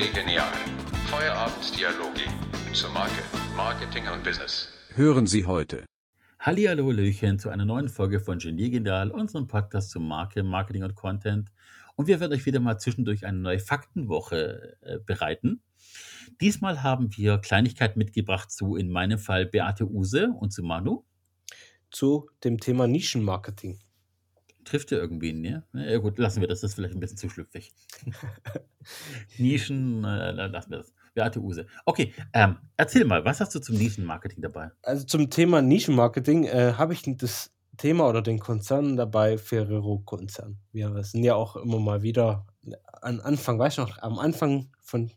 Chili Genial. Feierabenddialoge zur Marke, Marketing und Business. Hören Sie heute. Hallihallo, Hallöchen zu einer neuen Folge von Genie Genial, unserem Podcast zur Marke, Marketing und Content. Und wir werden euch wieder mal zwischendurch eine neue Faktenwoche äh, bereiten. Diesmal haben wir Kleinigkeiten mitgebracht zu, in meinem Fall, Beate Use und zu Manu. zu dem Thema Nischenmarketing. Trifft ihr irgendwie, ne? Ja gut, lassen wir das, das ist vielleicht ein bisschen zu schlüpfrig. Nischen, äh, lassen wir das. Beate Use. Okay, ähm, erzähl mal, was hast du zum Nischenmarketing dabei? Also zum Thema Nischenmarketing äh, habe ich das Thema oder den Konzern dabei, Ferrero-Konzern. Wir sind ja auch immer mal wieder am Anfang, weißt du noch, am Anfang von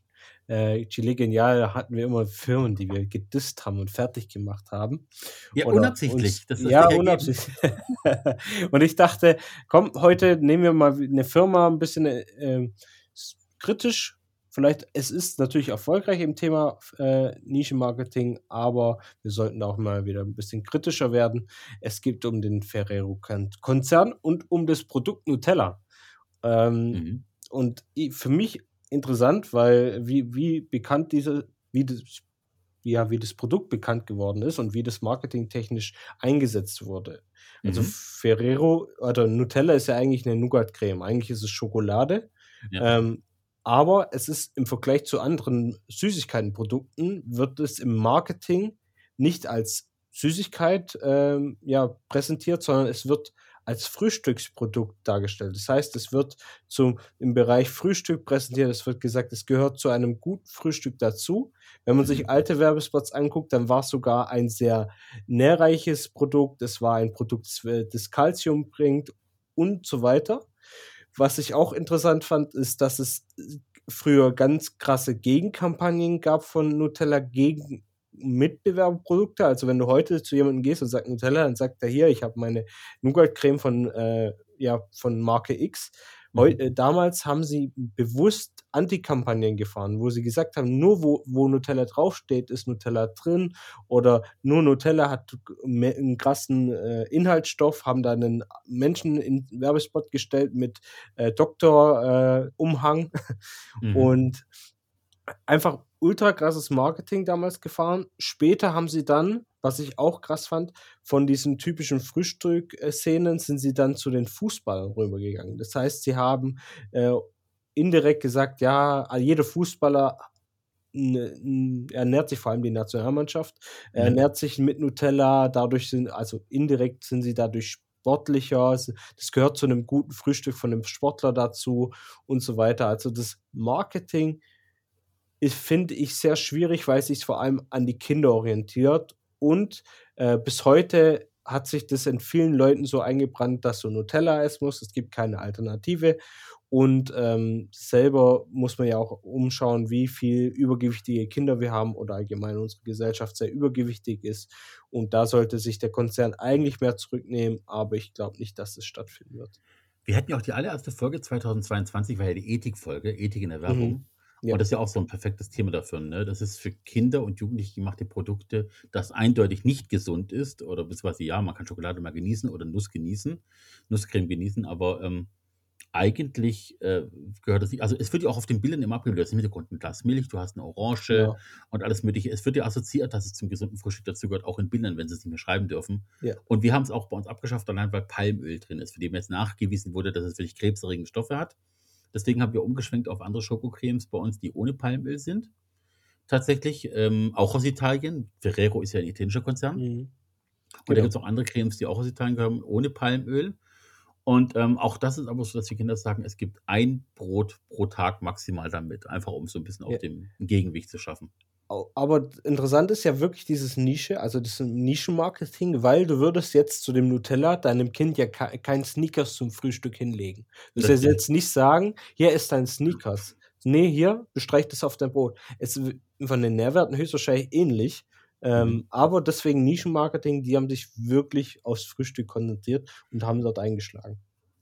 äh, Chile Genial hatten wir immer Firmen, die wir gedisst haben und fertig gemacht haben. Ja, Oder unabsichtlich. uns- ja, unabsichtlich. und ich dachte, komm, heute nehmen wir mal eine Firma ein bisschen äh, kritisch. Vielleicht, es ist natürlich erfolgreich im Thema äh, Nischenmarketing, aber wir sollten auch mal wieder ein bisschen kritischer werden. Es geht um den Ferrero-Konzern und um das Produkt Nutella. Ähm, Mhm. und für mich interessant, weil wie, wie bekannt diese, wie das, ja, wie das Produkt bekannt geworden ist und wie das marketingtechnisch eingesetzt wurde. Also Mhm. Ferrero oder Nutella ist ja eigentlich eine Nougat-Creme. Eigentlich ist es Schokolade. Ja. Ähm, aber es ist im Vergleich zu anderen Süßigkeitenprodukten, wird es im Marketing nicht als Süßigkeit ähm, ja, präsentiert, sondern es wird als Frühstücksprodukt dargestellt. Das heißt, es wird zum, im Bereich Frühstück präsentiert. Es wird gesagt, es gehört zu einem guten Frühstück dazu. Wenn man sich Mhm. alte Werbespots anguckt, dann war es sogar ein sehr nährreiches Produkt. Es war ein Produkt, das, äh, Kalzium bringt und so weiter. Was ich auch interessant fand, ist, dass es äh, früher ganz krasse Gegenkampagnen gab von Nutella gegen Mitbewerberprodukte. Also wenn du heute zu jemandem gehst und sagst Nutella, dann sagt er hier, ich habe meine Nougat-Creme von, äh, ja, von Marke X. Heu, Mhm. äh, damals haben sie bewusst Antikampagnen gefahren, wo sie gesagt haben, nur wo, wo Nutella draufsteht, ist Nutella drin oder nur Nutella hat einen krassen äh, Inhaltsstoff, haben da einen Menschen in den Werbespot gestellt mit äh, Doktor äh, Mhm. und einfach ultra krasses Marketing damals gefahren. Später haben sie dann, was ich auch krass fand, von diesen typischen Frühstück-Szenen sind sie dann zu den Fußballern rübergegangen. Das heißt, sie haben äh, indirekt gesagt, ja, jeder Fußballer ernährt sich vor allem die Nationalmannschaft, Ja. ernährt sich mit Nutella, dadurch sind, also indirekt sind sie dadurch sportlicher, das gehört zu einem guten Frühstück von einem Sportler dazu und so weiter. Also das Marketing ist, finde ich, sehr schwierig, weil es sich vor allem an die Kinder orientiert und äh, bis heute hat sich das in vielen Leuten so eingebrannt, dass du Nutella essen musst. Es gibt keine Alternative. Und ähm, selber muss man ja auch umschauen, wie viel übergewichtige Kinder wir haben oder allgemein unsere Gesellschaft sehr übergewichtig ist. Und da sollte sich der Konzern eigentlich mehr zurücknehmen, aber ich glaube nicht, dass es stattfinden wird. Wir hatten ja auch die allererste Folge 2022, war ja die Ethikfolge, Ethik in der Werbung. Mhm. Ja. Und das ist ja auch so ein perfektes Thema dafür. Ne? Das ist für Kinder und Jugendliche gemachte Produkte, das eindeutig nicht gesund ist. Oder beziehungsweise ja, man kann Schokolade mal genießen oder Nuss genießen, Nusscreme genießen, aber ähm, eigentlich äh, gehört das nicht. Also es wird ja auch auf den Bildern immer abgebildet. Du hast im Hintergrund ein Glas Milch, du hast eine Orange Ja. und alles Mögliche. Es wird ja assoziiert, dass es zum gesunden Frühstück dazu gehört, auch in Bildern, wenn sie es nicht mehr schreiben dürfen. Ja. Und wir haben es auch bei uns abgeschafft, allein weil Palmöl drin ist, für dem jetzt nachgewiesen wurde, dass es wirklich krebserregende Stoffe hat. Deswegen haben wir umgeschwenkt auf andere Schokocremes bei uns, die ohne Palmöl sind. Tatsächlich, ähm, auch aus Italien. Ferrero ist ja ein italienischer Konzern. Mhm. Und da Genau. gibt es auch andere Cremes, die auch aus Italien kommen, ohne Palmöl. Und ähm, auch das ist aber so, dass die Kinder sagen, es gibt ein Brot pro Tag maximal damit, einfach um so ein bisschen Ja. auf dem Gegengewicht zu schaffen. Aber interessant ist ja wirklich dieses Nische, also das Nischenmarketing, weil du würdest jetzt zu dem Nutella deinem Kind ja ke kein Sneakers zum Frühstück hinlegen. Du würdest jetzt nicht sagen, hier ist dein Sneakers. Nee, hier, bestreich das auf dein Brot. Es ist von den Nährwerten höchstwahrscheinlich ähnlich. Ähm, Mhm. Aber deswegen Nischenmarketing, die haben sich wirklich aufs Frühstück konzentriert und haben dort eingeschlagen.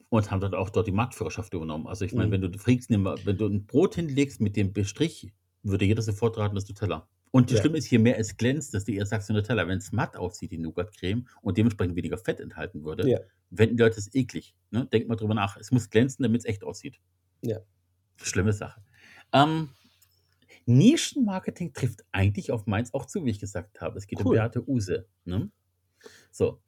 Und haben dann auch dort die Marktführerschaft übernommen. Also ich meine, Mhm. wenn du mal, wenn du ein Brot hinlegst mit dem Bestrich, würde jeder sofort raten, das Nutella. Und das Ja. Schlimme ist, je mehr es glänzt, desto eher sagst du Nutella. Wenn es matt aussieht, die Nougat-Creme, und dementsprechend weniger Fett enthalten würde, Ja. fänden die Leute es eklig. Ne? Denk mal drüber nach. Es muss glänzen, damit es echt aussieht. Ja. Schlimme Sache. Ähm, Nischenmarketing trifft eigentlich auf meins auch zu, wie ich gesagt habe. Es geht um Cool. Beate Use. Ne? So.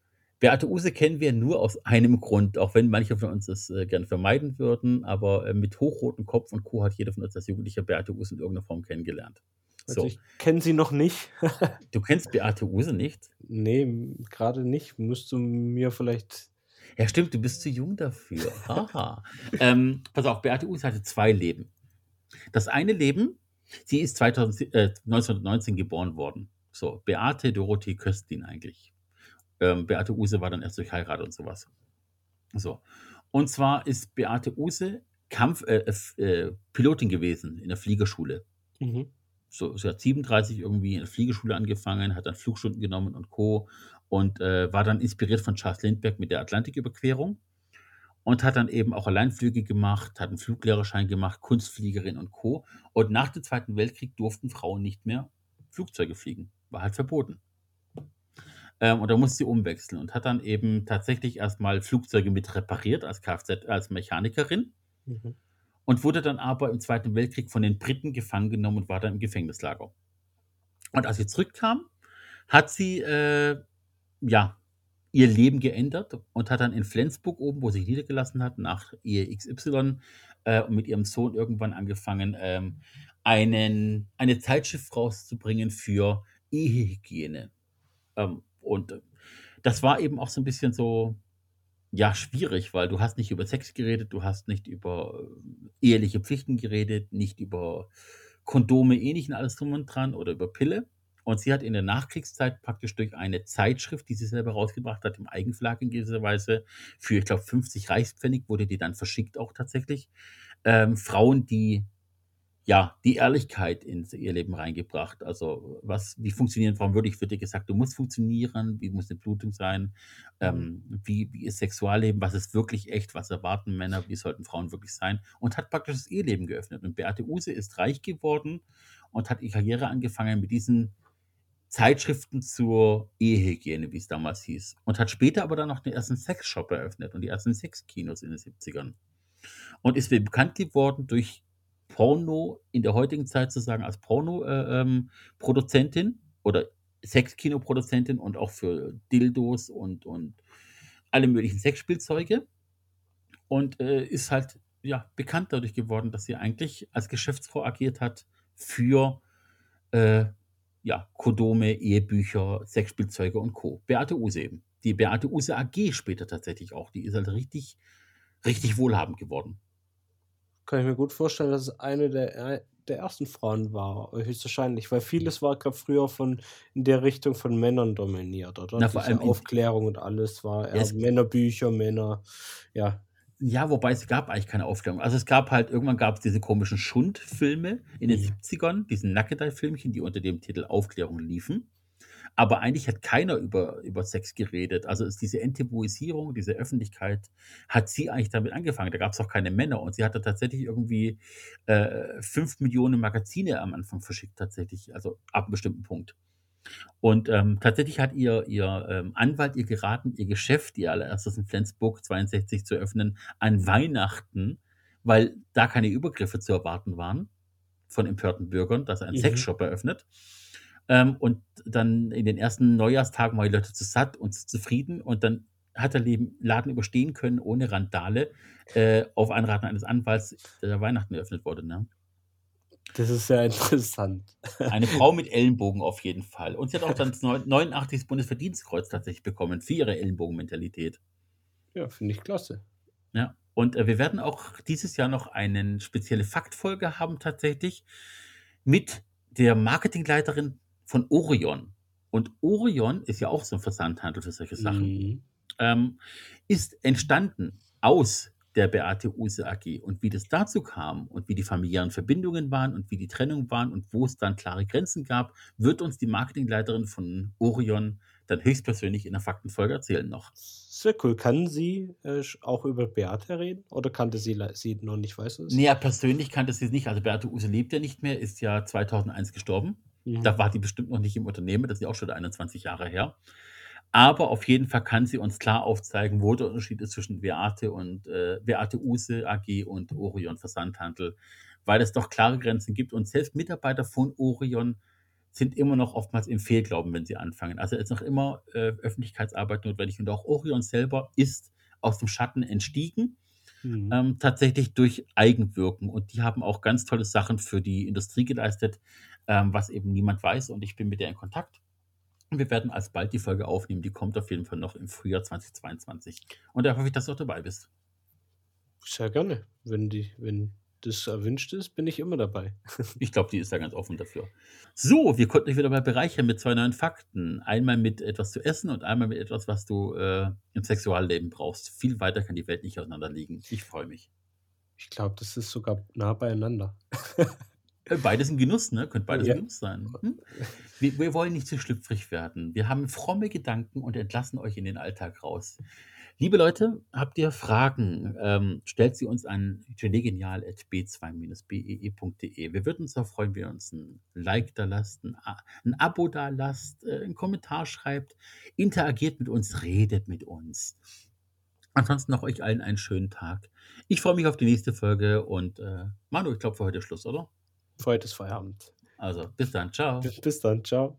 Beate Use kennen wir nur aus einem Grund, auch wenn manche von uns das äh, gerne vermeiden würden, aber äh, mit hochrotem Kopf und Co. hat jeder von uns als Jugendlicher Beate Use in irgendeiner Form kennengelernt. Also So, ich kenne sie noch nicht. du kennst Beate Use nicht? nee, gerade nicht. Musst du mir vielleicht. Ja, stimmt, du bist zu jung dafür. Haha. ähm, pass auf, Beate Use hatte zwei Leben. Das eine Leben, sie ist 2000, äh, 1919 geboren worden. So, Beate Dorothee Köstlin eigentlich. Ähm, Beate Use war dann erst durch Heirat und sowas. So. Und zwar ist Beate Use Kampf, äh, äh, äh, Pilotin gewesen in der Fliegerschule. Mhm. So, sie hat 37 irgendwie in der Fliegerschule angefangen, hat dann Flugstunden genommen und Co. Und äh, war dann inspiriert von Charles Lindbergh mit der Atlantiküberquerung und hat dann eben auch Alleinflüge gemacht, hat einen Fluglehrerschein gemacht, Kunstfliegerin und Co. Und nach dem Zweiten Weltkrieg durften Frauen nicht mehr Flugzeuge fliegen. War halt verboten. Ähm, und da musste sie umwechseln und hat dann eben tatsächlich erstmal Flugzeuge mit repariert als Kfz, als Mechanikerin Mhm. und wurde dann aber im Zweiten Weltkrieg von den Briten gefangen genommen und war dann im Gefängnislager. Und als sie zurückkam, hat sie äh, ja ihr Leben geändert und hat dann in Flensburg oben, wo sie sich niedergelassen hat, nach Ehe XY äh, und mit ihrem Sohn irgendwann angefangen, ähm, einen, eine Zeitschrift rauszubringen für Ehehygiene. Ähm, und das war eben auch so ein bisschen so, ja, schwierig, weil du hast nicht über Sex geredet, du hast nicht über äh, eheliche Pflichten geredet, nicht über Kondome, ähnlichen alles drum und dran oder über Pille. Und sie hat in der Nachkriegszeit praktisch durch eine Zeitschrift, die sie selber rausgebracht hat, im Eigenverlag in gewisser Weise, für, ich glaube, 50 Reichspfennig wurde die dann verschickt auch tatsächlich, ähm, Frauen, die ja, die Ehrlichkeit ins Eheleben reingebracht. Also, was, wie funktionieren Frauen wirklich? Wird dir gesagt, du musst funktionieren, wie muss eine Blutung sein, ähm, wie, wie ist Sexualleben, was ist wirklich echt, was erwarten Männer, wie sollten Frauen wirklich sein und hat praktisch das Eheleben geöffnet. Und Beate Use ist reich geworden und hat ihre Karriere angefangen mit diesen Zeitschriften zur Ehehygiene, wie es damals hieß. Und hat später aber dann noch den ersten Sexshop eröffnet und die ersten Sexkinos in den 70ern. Und ist bekannt geworden durch Porno in der heutigen Zeit sozusagen als Porno-Produzentin oder Sexkino-Produzentin und auch für Dildos und, und alle möglichen Sexspielzeuge. Und äh, ist halt ja, bekannt dadurch geworden, dass sie eigentlich als Geschäftsfrau agiert hat für äh, ja, Kondome, Ehebücher, Sexspielzeuge und Co. Beate Use eben. Die Beate Use AG später tatsächlich auch. Die ist halt richtig, richtig wohlhabend geworden. Kann ich mir gut vorstellen, dass es eine der, der ersten Frauen war, höchstwahrscheinlich, weil vieles war, glaube früher von in der Richtung von Männern dominiert, oder? Na, vor Diese allem Aufklärung und alles war Ja, Männerbücher, Männer, ja. Ja, wobei es gab eigentlich keine Aufklärung. Also es gab halt, irgendwann gab es diese komischen Schundfilme in den Mhm. 70ern, diesen Nackedei-Filmchen, die unter dem Titel Aufklärung liefen. Aber eigentlich hat keiner über, über Sex geredet. Also ist diese Enttabuisierung, diese Öffentlichkeit, hat sie eigentlich damit angefangen. Da gab es auch keine Männer. Und sie hatte tatsächlich irgendwie äh, fünf Millionen Magazine am Anfang verschickt, tatsächlich. Also ab einem bestimmten Punkt. Und ähm, tatsächlich hat ihr, ihr ähm, Anwalt ihr geraten, ihr Geschäft, ihr allererstes in Flensburg 62 zu öffnen, an Weihnachten, weil da keine Übergriffe zu erwarten waren von empörten Bürgern, dass er einen Mhm. Sexshop eröffnet. Ähm, und dann in den ersten Neujahrstagen waren die Leute zu satt und zu zufrieden und dann hat der Laden überstehen können ohne Randale äh, auf Anraten eines Anwalts, der Weihnachten eröffnet wurde. Ne? Das ist sehr interessant. Eine Frau mit Ellenbogen auf jeden Fall. Und sie hat auch dann das 89. Bundesverdienstkreuz tatsächlich bekommen für ihre Ellenbogenmentalität. Ja, finde ich klasse. Ja. Und äh, wir werden auch dieses Jahr noch eine spezielle Faktfolge haben tatsächlich mit der Marketingleiterin von Orion. Und Orion ist ja auch so ein Versandhandel für solche Sachen. Mhm. ähm, ist entstanden aus der Beate Use AG. Und wie das dazu kam und wie die familiären Verbindungen waren und wie die Trennung waren und wo es dann klare Grenzen gab, wird uns die Marketingleiterin von Orion dann höchstpersönlich in der Faktenfolge erzählen noch. Sehr cool. Kann sie äh, auch über Beate reden? Oder kannte sie sie noch nicht, weißt du es? Näher persönlich kannte sie es nicht. Also Beate Use lebt ja nicht mehr, ist ja 2001 gestorben. Mhm. Da war die bestimmt noch nicht im Unternehmen, das ist ja auch schon 21 Jahre her. Aber auf jeden Fall kann sie uns klar aufzeigen, wo der Unterschied ist zwischen Beate und äh, Beate Use AG und Orion Versandhandel, weil es doch klare Grenzen gibt. Und selbst Mitarbeiter von Orion sind immer noch oftmals im Fehlglauben, wenn sie anfangen. Also es ist noch immer äh, Öffentlichkeitsarbeit notwendig. Und auch Orion selber ist aus dem Schatten entstiegen, Mhm. ähm, tatsächlich durch Eigenwirken. Und die haben auch ganz tolle Sachen für die Industrie geleistet, ähm, was eben niemand weiß. Und ich bin mit der in Kontakt. Und wir werden alsbald die Folge aufnehmen. Die kommt auf jeden Fall noch im Frühjahr 2022. Und da hoffe ich, dass du auch dabei bist. Sehr gerne. Wenn, die, wenn das erwünscht ist, bin ich immer dabei. Ich glaube, die ist da ganz offen dafür. So, wir konnten dich wieder mal bereichern mit zwei neuen Fakten. Einmal mit etwas zu essen und einmal mit etwas, was du äh, im Sexualleben brauchst. Viel weiter kann die Welt nicht auseinander liegen. Ich freue mich. Ich glaube, das ist sogar nah beieinander. Äh, Beides ein Genuss, ne? Könnte beides Ja. ein Genuss sein. Hm? Wir, wir wollen nicht zu schlüpfrig werden. Wir haben fromme Gedanken und entlassen euch in den Alltag raus. Liebe Leute, habt ihr Fragen? Ähm, stellt sie uns an genial.b2-bee.de. Wir würden uns auch freuen, wenn ihr uns ein Like da lasst, ein, ein Abo da lasst, äh, einen Kommentar schreibt, interagiert mit uns, redet mit uns. Ansonsten noch euch allen einen schönen Tag. Ich freue mich auf die nächste Folge und äh, Manu, ich glaube für heute Schluss, oder? Für heute ist Feierabend. Also bis dann, ciao. Bis dann. Ciao.